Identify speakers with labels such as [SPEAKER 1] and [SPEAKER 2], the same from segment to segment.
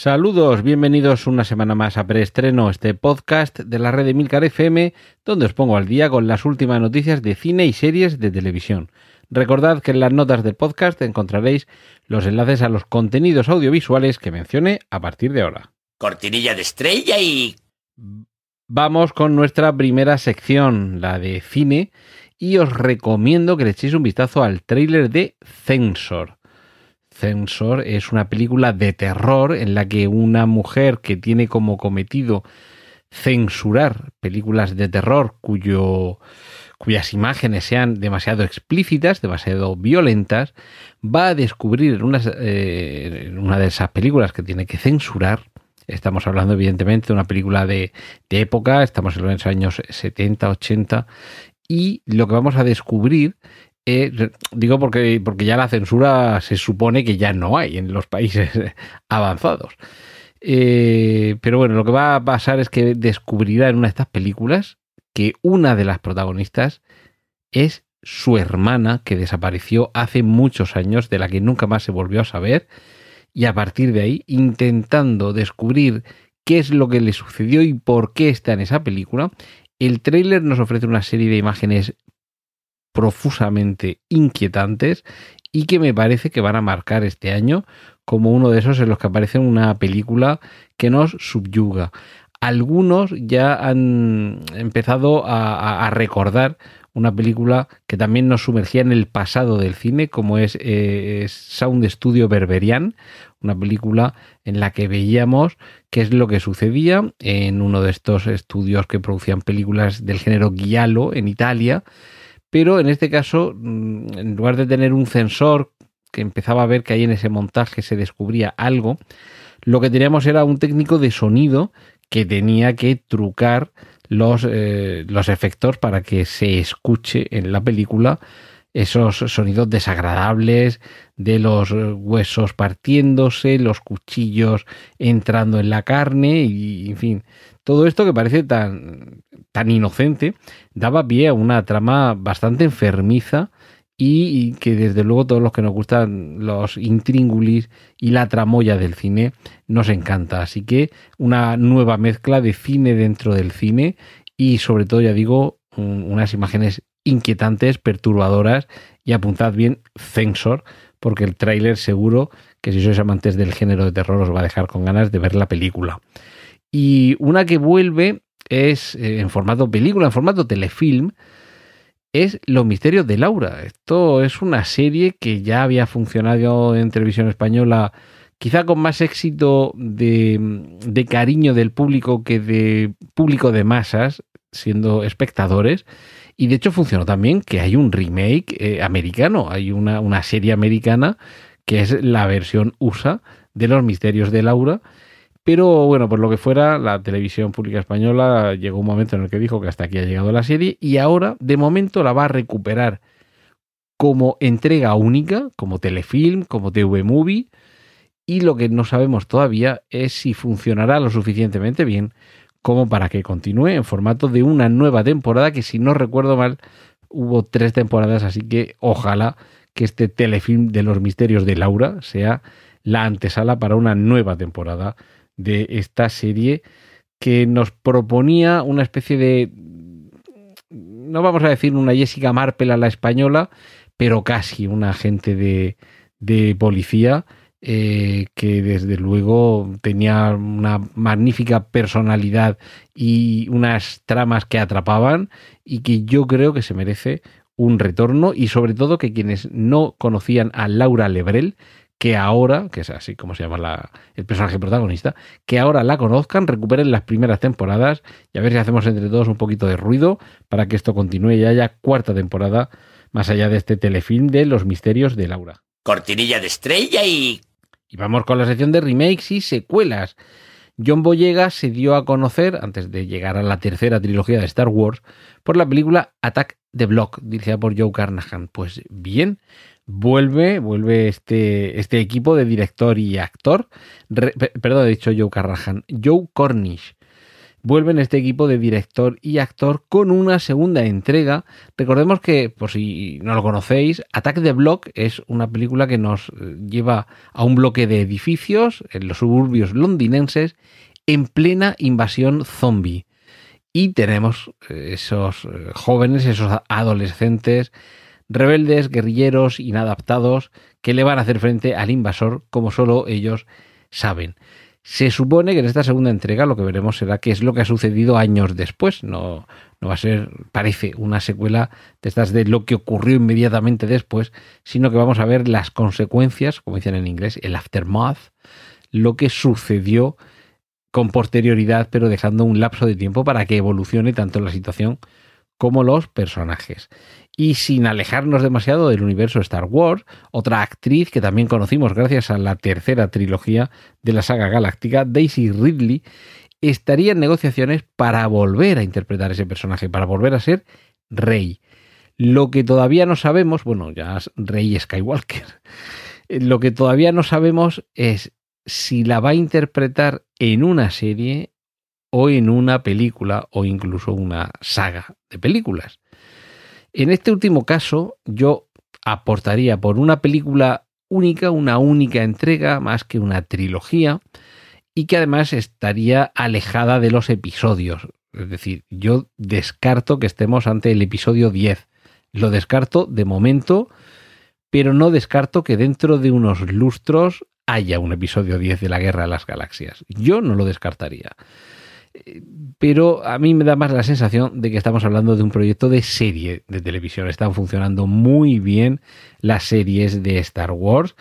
[SPEAKER 1] Saludos, bienvenidos una semana más a Preestreno, este podcast de la red de Milcar FM, donde os pongo al día con las últimas noticias de cine y series de televisión. Recordad que en las notas del podcast encontraréis los enlaces a los contenidos audiovisuales que mencioné a partir de ahora.
[SPEAKER 2] Cortinilla de estrella y...
[SPEAKER 1] Vamos con nuestra primera sección, la de cine, y os recomiendo que le echéis un vistazo al tráiler de Censor. Censor es una película de terror en la que una mujer que tiene como cometido censurar películas de terror cuyo, cuyas imágenes sean demasiado explícitas, demasiado violentas, va a descubrir en, eh, una de esas películas que tiene que censurar, estamos hablando evidentemente de una película de, de época, estamos en los años 70, 80, y lo que vamos a descubrir digo porque, porque ya la censura se supone que ya no hay en los países avanzados. Eh, pero bueno, lo que va a pasar es que descubrirá en una de estas películas que una de las protagonistas es su hermana que desapareció hace muchos años, de la que nunca más se volvió a saber, y a partir de ahí, intentando descubrir qué es lo que le sucedió y por qué está en esa película, el tráiler nos ofrece una serie de imágenes profusamente inquietantes y que me parece que van a marcar este año como uno de esos en los que aparece una película que nos subyuga. Algunos ya han empezado a, recordar una película que también nos sumergía en el pasado del cine, como es, eh, Sound Studio Berberian, una película en la que veíamos qué es lo que sucedía en uno de estos estudios que producían películas del género giallo en Italia, pero en este caso, mm, en lugar de tener un sensor que empezaba a ver que ahí en ese montaje se descubría algo, lo que teníamos era un técnico de sonido que tenía que trucar los, eh, los efectos para que se escuche en la película esos sonidos desagradables de los huesos partiéndose, los cuchillos entrando en la carne y, en fin, todo esto que parece tan, tan inocente daba pie a una trama bastante enfermiza y, que desde luego todos los que nos gustan los intríngulis y la tramoya del cine nos encanta. Así que una nueva mezcla de cine dentro del cine y sobre todo, ya digo, unas imágenes inquietantes, perturbadoras y apuntad bien, censor, porque el tráiler seguro que si sois amantes del género de terror os va a dejar con ganas de ver la película. Y una que vuelve es eh, en formato película, en formato telefilm, es Los misterios de Laura. Esto es una serie que ya había funcionado en televisión española, quizá con más éxito de, de cariño del público que de público de masas, siendo espectadores. Y de hecho funcionó también que hay un remake eh, americano, hay una, una serie americana que es la versión USA de Los misterios de Laura pero bueno, por lo que fuera, la televisión pública española llegó un momento en el que dijo que hasta aquí ha llegado la serie y ahora, de momento, la va a recuperar como entrega única, como telefilm, como TV Movie. Y lo que no sabemos todavía es si funcionará lo suficientemente bien como para que continúe en formato de una nueva temporada, que si no recuerdo mal, hubo tres temporadas, así que ojalá que este telefilm de los misterios de Laura sea la antesala para una nueva temporada de esta serie que nos proponía una especie de, no vamos a decir una Jessica Marple a la española, pero casi una agente de, de policía eh, que desde luego tenía una magnífica personalidad y unas tramas que atrapaban y que yo creo que se merece un retorno y sobre todo que quienes no conocían a Laura Lebrel que ahora, que es así como se llama el personaje protagonista, que ahora la conozcan, recuperen las primeras temporadas y a ver si hacemos entre todos un poquito de ruido para que esto continúe y haya cuarta temporada más allá de este telefilm de Los Misterios de Laura.
[SPEAKER 2] Cortinilla de estrella y...
[SPEAKER 1] Y vamos con la sección de remakes y secuelas. John Boyega se dio a conocer, antes de llegar a la tercera trilogía de Star Wars, por la película Attack the Block, dirigida por Joe Carnahan. Pues bien, vuelve, vuelve este, este equipo de director y actor. perdón, he dicho Joe Carnahan, Joe Cornish vuelve en este equipo de director y actor con una segunda entrega. Recordemos que, por si no lo conocéis, Attack the Block es una película que nos eh, lleva a un bloque de edificios en los suburbios londinenses en plena invasión zombie. Y tenemos eh, esos eh, jóvenes, esos adolescentes, rebeldes, guerrilleros, inadaptados, que le van a hacer frente al invasor como solo ellos saben. Se supone que en esta segunda entrega lo que veremos será qué es lo que ha sucedido años después. No, no va a ser, parece, una secuela de estas de lo que ocurrió inmediatamente después, sino que vamos a ver las consecuencias, como dicen en inglés, el aftermath, lo que sucedió con posterioridad, pero dejando un lapso de tiempo para que evolucione tanto la situación como los personajes. Y sin alejarnos demasiado del universo Star Wars, otra actriz que también conocimos gracias a la tercera trilogía de la saga galáctica, Daisy Ridley, estaría en negociaciones para volver a interpretar ese personaje, para volver a ser Rey. Lo que todavía no sabemos, bueno, ya es Rey Skywalker, lo que todavía no sabemos es si la va a interpretar en una serie o en una película o incluso una saga de películas. En este último caso, yo aportaría por una película única, una única entrega, más que una trilogía, y que además estaría alejada de los episodios. Es decir, yo descarto que estemos ante el episodio 10. Lo descarto de momento, pero no descarto que dentro de unos lustros haya un episodio 10 de la Guerra de las Galaxias. Yo no lo descartaría pero a mí me da más la sensación de que estamos hablando de un proyecto de serie de televisión. Están funcionando muy bien las series de Star Wars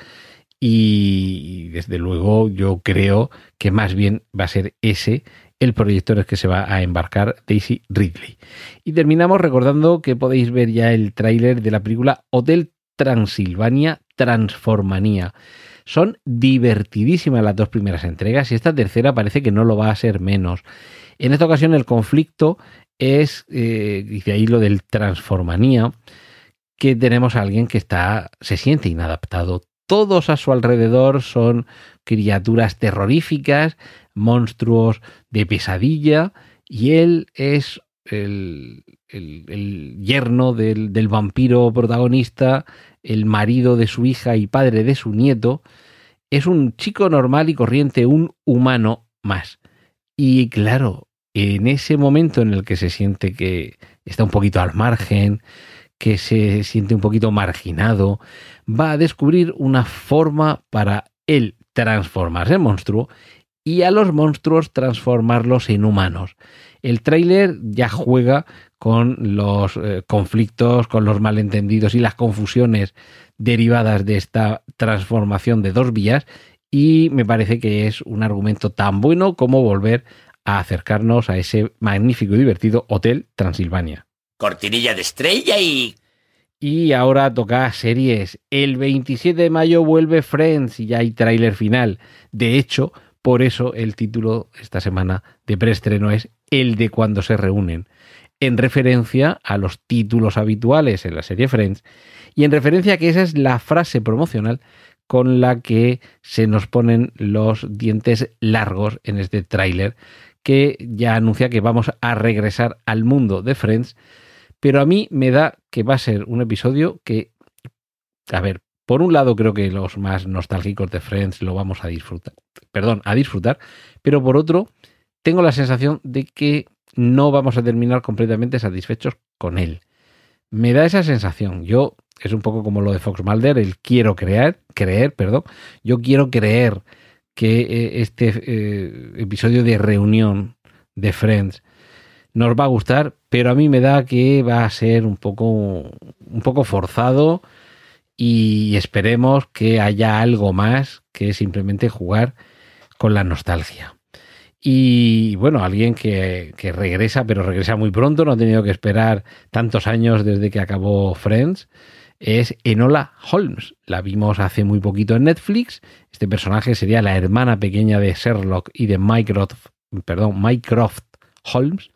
[SPEAKER 1] y desde luego yo creo que más bien va a ser ese el proyecto en el que se va a embarcar Daisy Ridley. Y terminamos recordando que podéis ver ya el tráiler de la película Hotel Transilvania Transformanía. Son divertidísimas las dos primeras entregas y esta tercera parece que no lo va a ser menos. En esta ocasión el conflicto es, eh, dice ahí lo del transformanía, que tenemos a alguien que está, se siente inadaptado. Todos a su alrededor son criaturas terroríficas, monstruos de pesadilla, y él es el, yerno del, del, vampiro protagonista, el marido de su hija y padre de su nieto, es un chico normal y corriente, un humano más. Y claro, en ese momento en el que se siente que está un poquito al margen, que se siente un poquito marginado, va a descubrir una forma para él transformarse en monstruo y a los monstruos transformarlos en humanos. El tráiler ya juega con los eh, conflictos, con los malentendidos y las confusiones derivadas de esta transformación de dos vías y me parece que es un argumento tan bueno como volver a acercarnos a ese magnífico y divertido Hotel Transilvania.
[SPEAKER 2] Cortinilla de estrella y...
[SPEAKER 1] Y ahora toca series. El 27 de mayo vuelve Friends y ya hay tráiler final. De hecho, por eso el título esta semana de preestreno es El de cuando se reúnen, en referencia a los títulos habituales en la serie Friends y en referencia a que esa es la frase promocional con la que se nos ponen los dientes largos en este tráiler que ya anuncia que vamos a regresar al mundo de Friends, pero a mí me da que va a ser un episodio que, a ver, por un lado creo que los más nostálgicos de Friends lo vamos a disfrutar, perdón, a disfrutar, pero por otro tengo la sensación de que no vamos a terminar completamente satisfechos con él. Me da esa sensación. Yo es un poco como lo de Fox Mulder, el quiero creer, creer, perdón. Yo quiero creer que eh, este eh, episodio de reunión de Friends nos va a gustar, pero a mí me da que va a ser un poco, un poco forzado y esperemos que haya algo más que simplemente jugar con la nostalgia. Y bueno, alguien que, que, regresa, pero regresa muy pronto, no ha tenido que esperar tantos años desde que acabó Friends, es Enola Holmes. La vimos hace muy poquito en Netflix. Este personaje sería la hermana pequeña de Sherlock y de Mycroft, perdón, Holmes,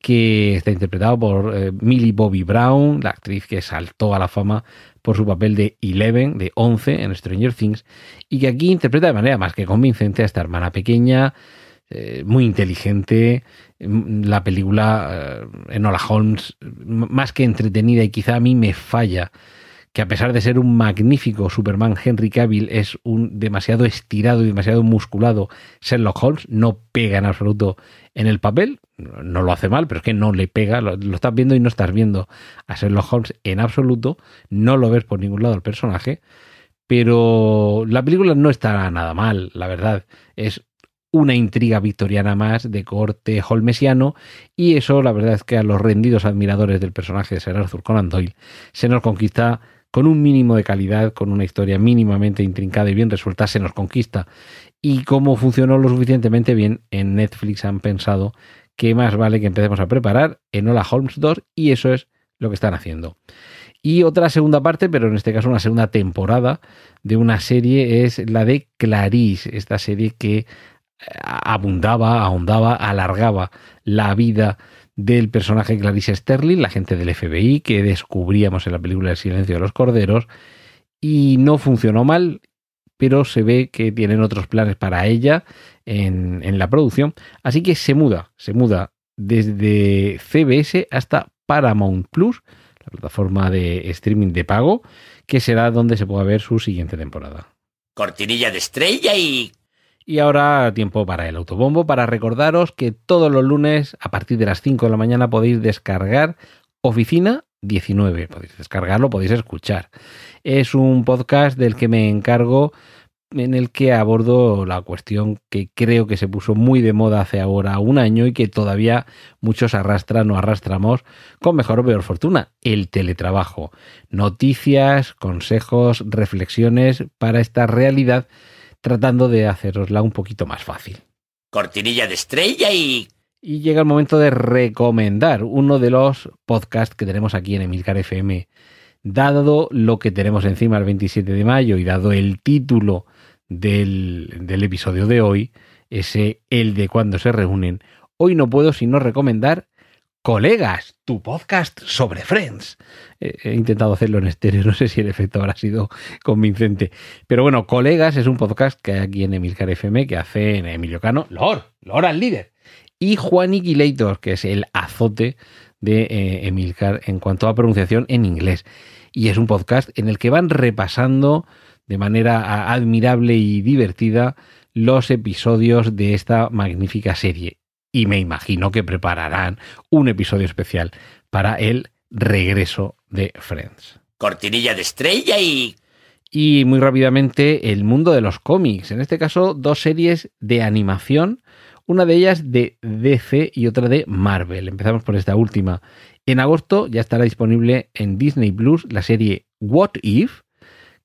[SPEAKER 1] que está interpretado por eh, Millie Bobby Brown, la actriz que saltó a la fama por su papel de Eleven, de 11 en Stranger Things, y que aquí interpreta de manera más que convincente a esta hermana pequeña, eh, muy inteligente. Mm, la película eh, Enola Holmes, más que entretenida y quizá a mí me falla que a pesar de ser un magnífico Superman, Henry Cavill es un demasiado estirado y demasiado musculado Sherlock Holmes, no pega en absoluto en el papel, no lo hace mal, pero es que no le pega, lo, lo, estás viendo y no estás viendo a Sherlock Holmes en absoluto, no lo ves por ningún lado el personaje, pero la película no está nada mal, la verdad, es una intriga victoriana más de corte holmesiano y eso la verdad es que a los rendidos admiradores del personaje de Sir Arthur Conan Doyle se nos conquista con un mínimo de calidad, con una historia mínimamente intrincada y bien resuelta, se nos conquista. Y como funcionó lo suficientemente bien, en Netflix han pensado que más vale que empecemos a preparar en Hola Holmes 2 y eso es lo que están haciendo. Y otra segunda parte, pero en este caso una segunda temporada de una serie es la de Clarice, esta serie que abundaba, ahondaba, alargaba la vida del personaje Clarice Sterling, la gente del FBI que descubríamos en la película El silencio de los corderos, y no funcionó mal, pero se ve que tienen otros planes para ella en, en la producción, así que se muda, se muda desde CBS hasta Paramount Plus, la plataforma de streaming de pago, que será donde se pueda ver su siguiente temporada.
[SPEAKER 2] Cortinilla de estrella y
[SPEAKER 1] y ahora tiempo para el autobombo, para recordaros que todos los lunes a partir de las 5 de la mañana podéis descargar Oficina 19. Podéis descargarlo, podéis escuchar. Es un podcast del que me encargo en el que abordo la cuestión que creo que se puso muy de moda hace ahora un año y que todavía muchos arrastran o arrastramos con mejor o peor fortuna, el teletrabajo. Noticias, consejos, reflexiones para esta realidad tratando de hacerosla un poquito más fácil.
[SPEAKER 2] Cortinilla de estrella y...
[SPEAKER 1] Y llega el momento de recomendar uno de los podcasts que tenemos aquí en Emilcar FM. Dado lo que tenemos encima el 27 de mayo y dado el título del, del episodio de hoy, ese el de cuando se reúnen, hoy no puedo sino recomendar Colegas, tu podcast sobre Friends. He intentado hacerlo en estéreo, no sé si el efecto habrá sido convincente. Pero bueno, Colegas es un podcast que hay aquí en Emilcar FM que hace en Emilio Cano, Lor, Lor al líder. Y Juan Iquilator, que es el azote de eh, Emilcar en cuanto a pronunciación en inglés. Y es un podcast en el que van repasando de manera admirable y divertida los episodios de esta magnífica serie y me imagino que prepararán un episodio especial para el regreso de Friends.
[SPEAKER 2] Cortinilla de estrella y...
[SPEAKER 1] Y muy rápidamente el mundo de los cómics, en este caso dos series de animación, una de ellas de DC y otra de Marvel. Empezamos por esta última. En agosto ya estará disponible en Disney Plus la serie What If,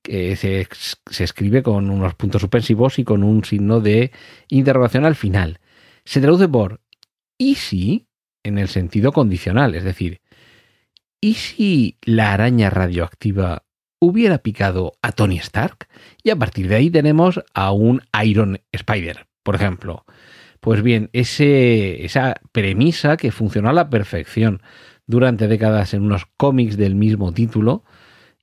[SPEAKER 1] que se, se escribe con unos puntos suspensivos y con un signo de interrogación al final se traduce por ¿y si? en el sentido condicional, es decir, ¿y si la araña radioactiva hubiera picado a Tony Stark? Y a partir de ahí tenemos a un Iron Spider, por ejemplo. Pues bien, ese, esa premisa que funcionó a la perfección durante décadas en unos cómics del mismo título,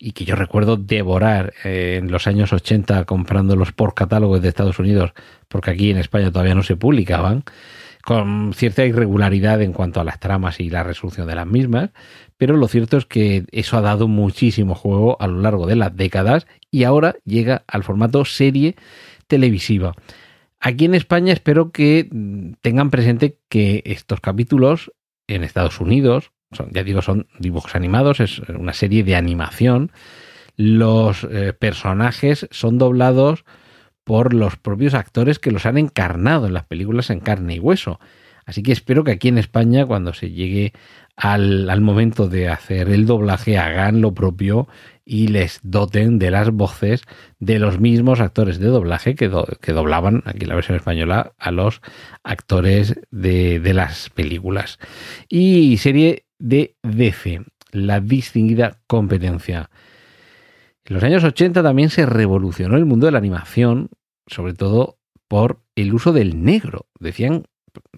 [SPEAKER 1] y que yo recuerdo devorar eh, en los años 80 comprándolos por catálogos de Estados Unidos, porque aquí en España todavía no se publicaban, con cierta irregularidad en cuanto a las tramas y la resolución de las mismas, pero lo cierto es que eso ha dado muchísimo juego a lo largo de las décadas y ahora llega al formato serie televisiva. Aquí en España espero que mm, tengan presente que estos capítulos en Estados Unidos, ya digo, son dibujos animados, es una serie de animación. Los eh, personajes son doblados por los propios actores que los han encarnado en las películas en carne y hueso. Así que espero que aquí en España, cuando se llegue al, al, momento de hacer el doblaje, hagan lo propio y les doten de las voces de los mismos actores de doblaje que, do, que doblaban aquí en la versión española a los actores de, de las películas. Y serie de DC, la distinguida competencia. En los años 80 también se revolucionó el mundo de la animación, sobre todo por el uso del negro. Decían,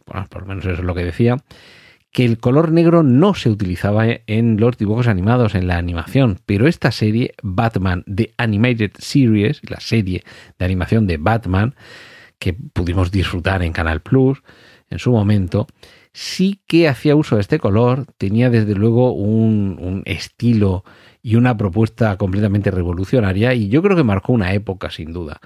[SPEAKER 1] bueno, por lo menos eso es lo que decía, que el color negro no se utilizaba en los dibujos animados, en la animación, pero esta serie, Batman The Animated Series, la serie de animación de Batman, que pudimos disfrutar en Canal Plus en su momento, sí que hacía uso de este color, tenía desde luego un, estilo y una propuesta completamente revolucionaria y yo creo que marcó una época sin duda.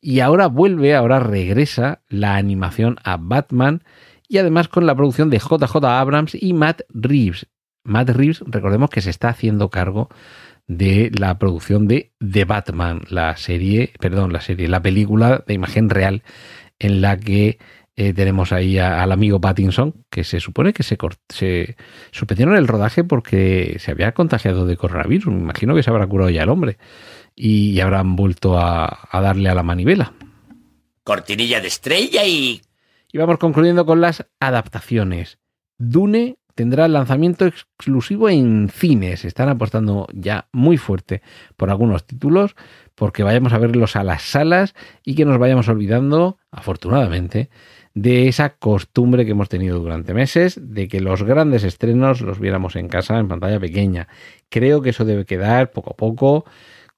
[SPEAKER 1] Y ahora vuelve, ahora regresa la animación a Batman y además con la producción de JJ Abrams y Matt Reeves. Matt Reeves, recordemos que se está haciendo cargo de la producción de The Batman, la serie, perdón, la serie, la película de imagen real en la que eh, tenemos ahí al amigo Pattinson, que se supone que se, se suspendieron el rodaje porque se había contagiado de coronavirus. Me imagino que se habrá curado ya el hombre y, habrán vuelto a, a darle a la manivela.
[SPEAKER 2] Cortinilla de estrella y...
[SPEAKER 1] Y vamos concluyendo con las adaptaciones. Dune tendrá lanzamiento exclusivo en cines. Están apostando ya muy fuerte por algunos títulos, porque vayamos a verlos a las salas y que nos vayamos olvidando, afortunadamente, de esa costumbre que hemos tenido durante meses, de que los grandes estrenos los viéramos en casa en pantalla pequeña. Creo que eso debe quedar poco a poco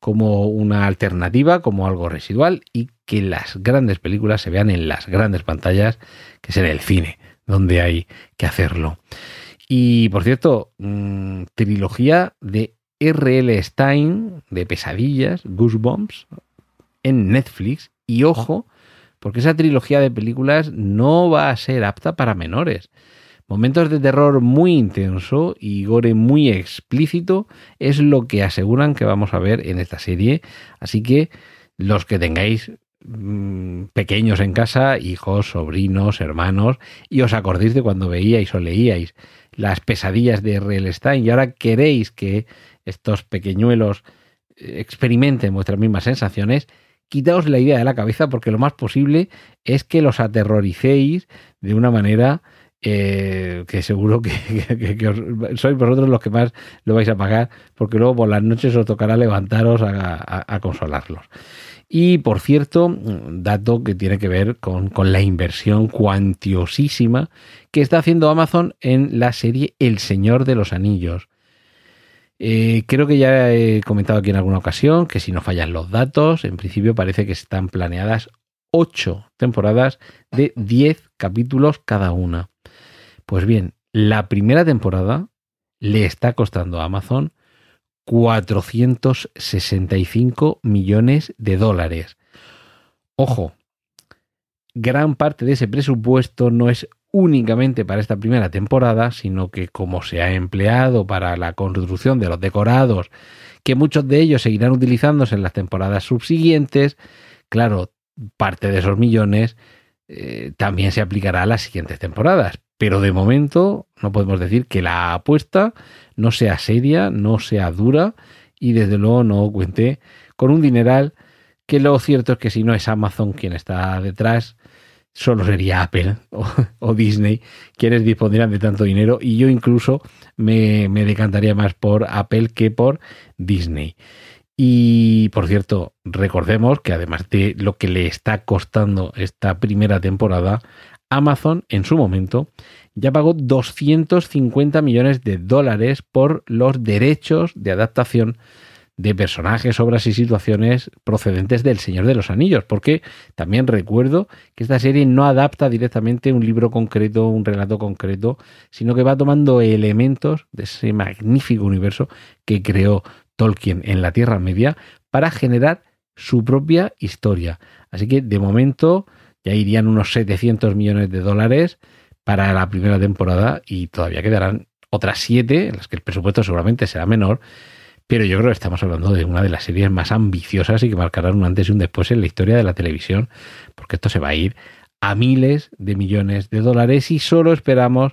[SPEAKER 1] como una alternativa, como algo residual y que las grandes películas se vean en las grandes pantallas, que es en el cine, donde hay que hacerlo. Y por cierto, mm, trilogía de R.L. Stein de pesadillas, Goosebumps, en Netflix. Y ojo, porque esa trilogía de películas no va a ser apta para menores. Momentos de terror muy intenso y gore muy explícito es lo que aseguran que vamos a ver en esta serie. Así que los que tengáis mm, pequeños en casa, hijos, sobrinos, hermanos, y os acordéis de cuando veíais o leíais las pesadillas de R.L. Stein y ahora queréis que estos pequeñuelos eh, experimenten vuestras mismas sensaciones, quitaos la idea de la cabeza porque lo más posible es que los aterroricéis de una manera eh, que seguro que, sois vosotros los que más lo vais a pagar porque luego por las noches os tocará levantaros a, consolarlos. Y por cierto, dato que tiene que ver con, con, la inversión cuantiosísima que está haciendo Amazon en la serie El Señor de los Anillos. Eh, creo que ya he comentado aquí en alguna ocasión que si no fallan los datos, en principio parece que están planeadas ocho temporadas de 10 capítulos cada una. Pues bien, la primera temporada le está costando a Amazon 465 millones de dólares. Ojo, gran parte de ese presupuesto no es únicamente para esta primera temporada, sino que como se ha empleado para la construcción de los decorados, que muchos de ellos seguirán utilizándose en las temporadas subsiguientes, claro, parte de esos millones eh, también se aplicará a las siguientes temporadas. Pero de momento no podemos decir que la apuesta no sea seria, no sea dura y desde luego no cuente con un dineral que lo cierto es que si no es Amazon quien está detrás, solo sería Apple o, Disney quienes dispondrían de tanto dinero y yo incluso me, me, decantaría más por Apple que por Disney. Y por cierto, recordemos que además de lo que le está costando esta primera temporada, Amazon en su momento ya pagó 250 millones de dólares por los derechos de adaptación de personajes, obras y situaciones procedentes del Señor de los Anillos, porque también recuerdo que esta serie no adapta directamente un libro concreto, un relato concreto, sino que va tomando elementos de ese magnífico universo que creó Tolkien en la Tierra Media para generar su propia historia. Así que de momento ya irían unos 700 millones de dólares para la primera temporada y todavía quedarán otras siete en las que el presupuesto seguramente será menor pero yo creo que estamos hablando de una de las series más ambiciosas y que marcarán un antes y un después en la historia de la televisión, porque esto se va a ir a miles de millones de dólares y solo esperamos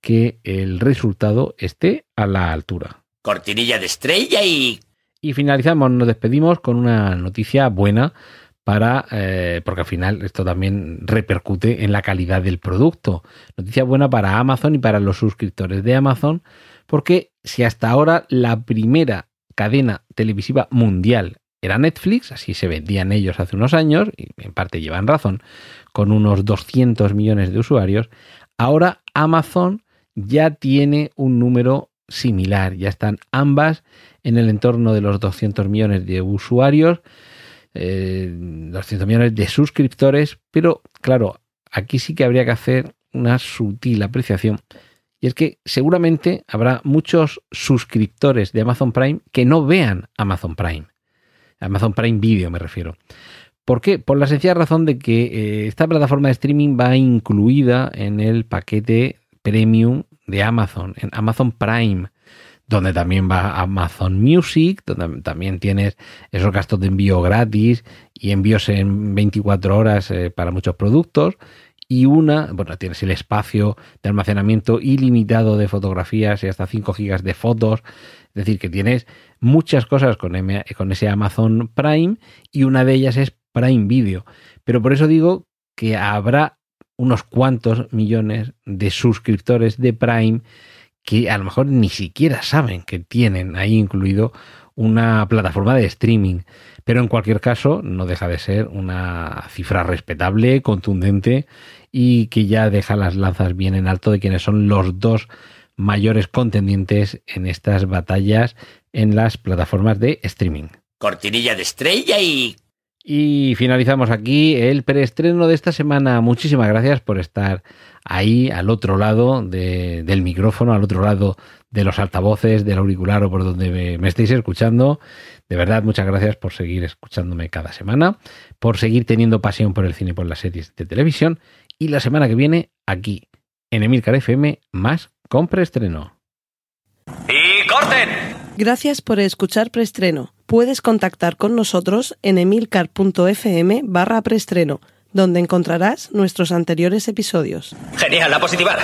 [SPEAKER 1] que el resultado esté a la altura.
[SPEAKER 2] Cortinilla de estrella y...
[SPEAKER 1] Y finalizamos, nos despedimos con una noticia buena para, eh, porque al final esto también repercute en la calidad del producto. Noticia buena para Amazon y para los suscriptores de Amazon, porque si hasta ahora la primera cadena televisiva mundial era Netflix, así se vendían ellos hace unos años, y en parte llevan razón, con unos 200 millones de usuarios, ahora Amazon ya tiene un número similar, ya están ambas en el entorno de los 200 millones de usuarios, 200 eh, millones de suscriptores, pero claro, aquí sí que habría que hacer una sutil apreciación. Y es que seguramente habrá muchos suscriptores de Amazon Prime que no vean Amazon Prime. Amazon Prime Video me refiero. ¿Por qué? Por la sencilla razón de que eh, esta plataforma de streaming va incluida en el paquete premium de Amazon, en Amazon Prime, donde también va Amazon Music, donde también tienes esos gastos de envío gratis y envíos en 24 horas eh, para muchos productos. Y una, bueno, tienes el espacio de almacenamiento ilimitado de fotografías y hasta 5 gigas de fotos. Es decir, que tienes muchas cosas con, con ese Amazon Prime y una de ellas es Prime Video. Pero por eso digo que habrá unos cuantos millones de suscriptores de Prime que a lo mejor ni siquiera saben que tienen ahí incluido una plataforma de streaming. Pero en cualquier caso, no deja de ser una cifra respetable, contundente y que ya deja las lanzas bien en alto de quienes son los dos mayores contendientes en estas batallas en las plataformas de streaming.
[SPEAKER 2] Cortinilla de estrella y
[SPEAKER 1] y finalizamos aquí el preestreno de esta semana. Muchísimas gracias por estar ahí al otro lado del micrófono, al otro lado de los altavoces, del auricular o por donde me, estéis escuchando. De verdad, muchas gracias por seguir escuchándome cada semana, por seguir teniendo pasión por el cine y por las series de televisión. Y la semana que viene, aquí, en Emilcar FM, más con preestreno.
[SPEAKER 2] ¡Y corten!
[SPEAKER 3] Gracias por escuchar preestreno puedes contactar con nosotros en emilcar.fm barra preestreno, donde encontrarás nuestros anteriores episodios.
[SPEAKER 2] Genial, la positiva.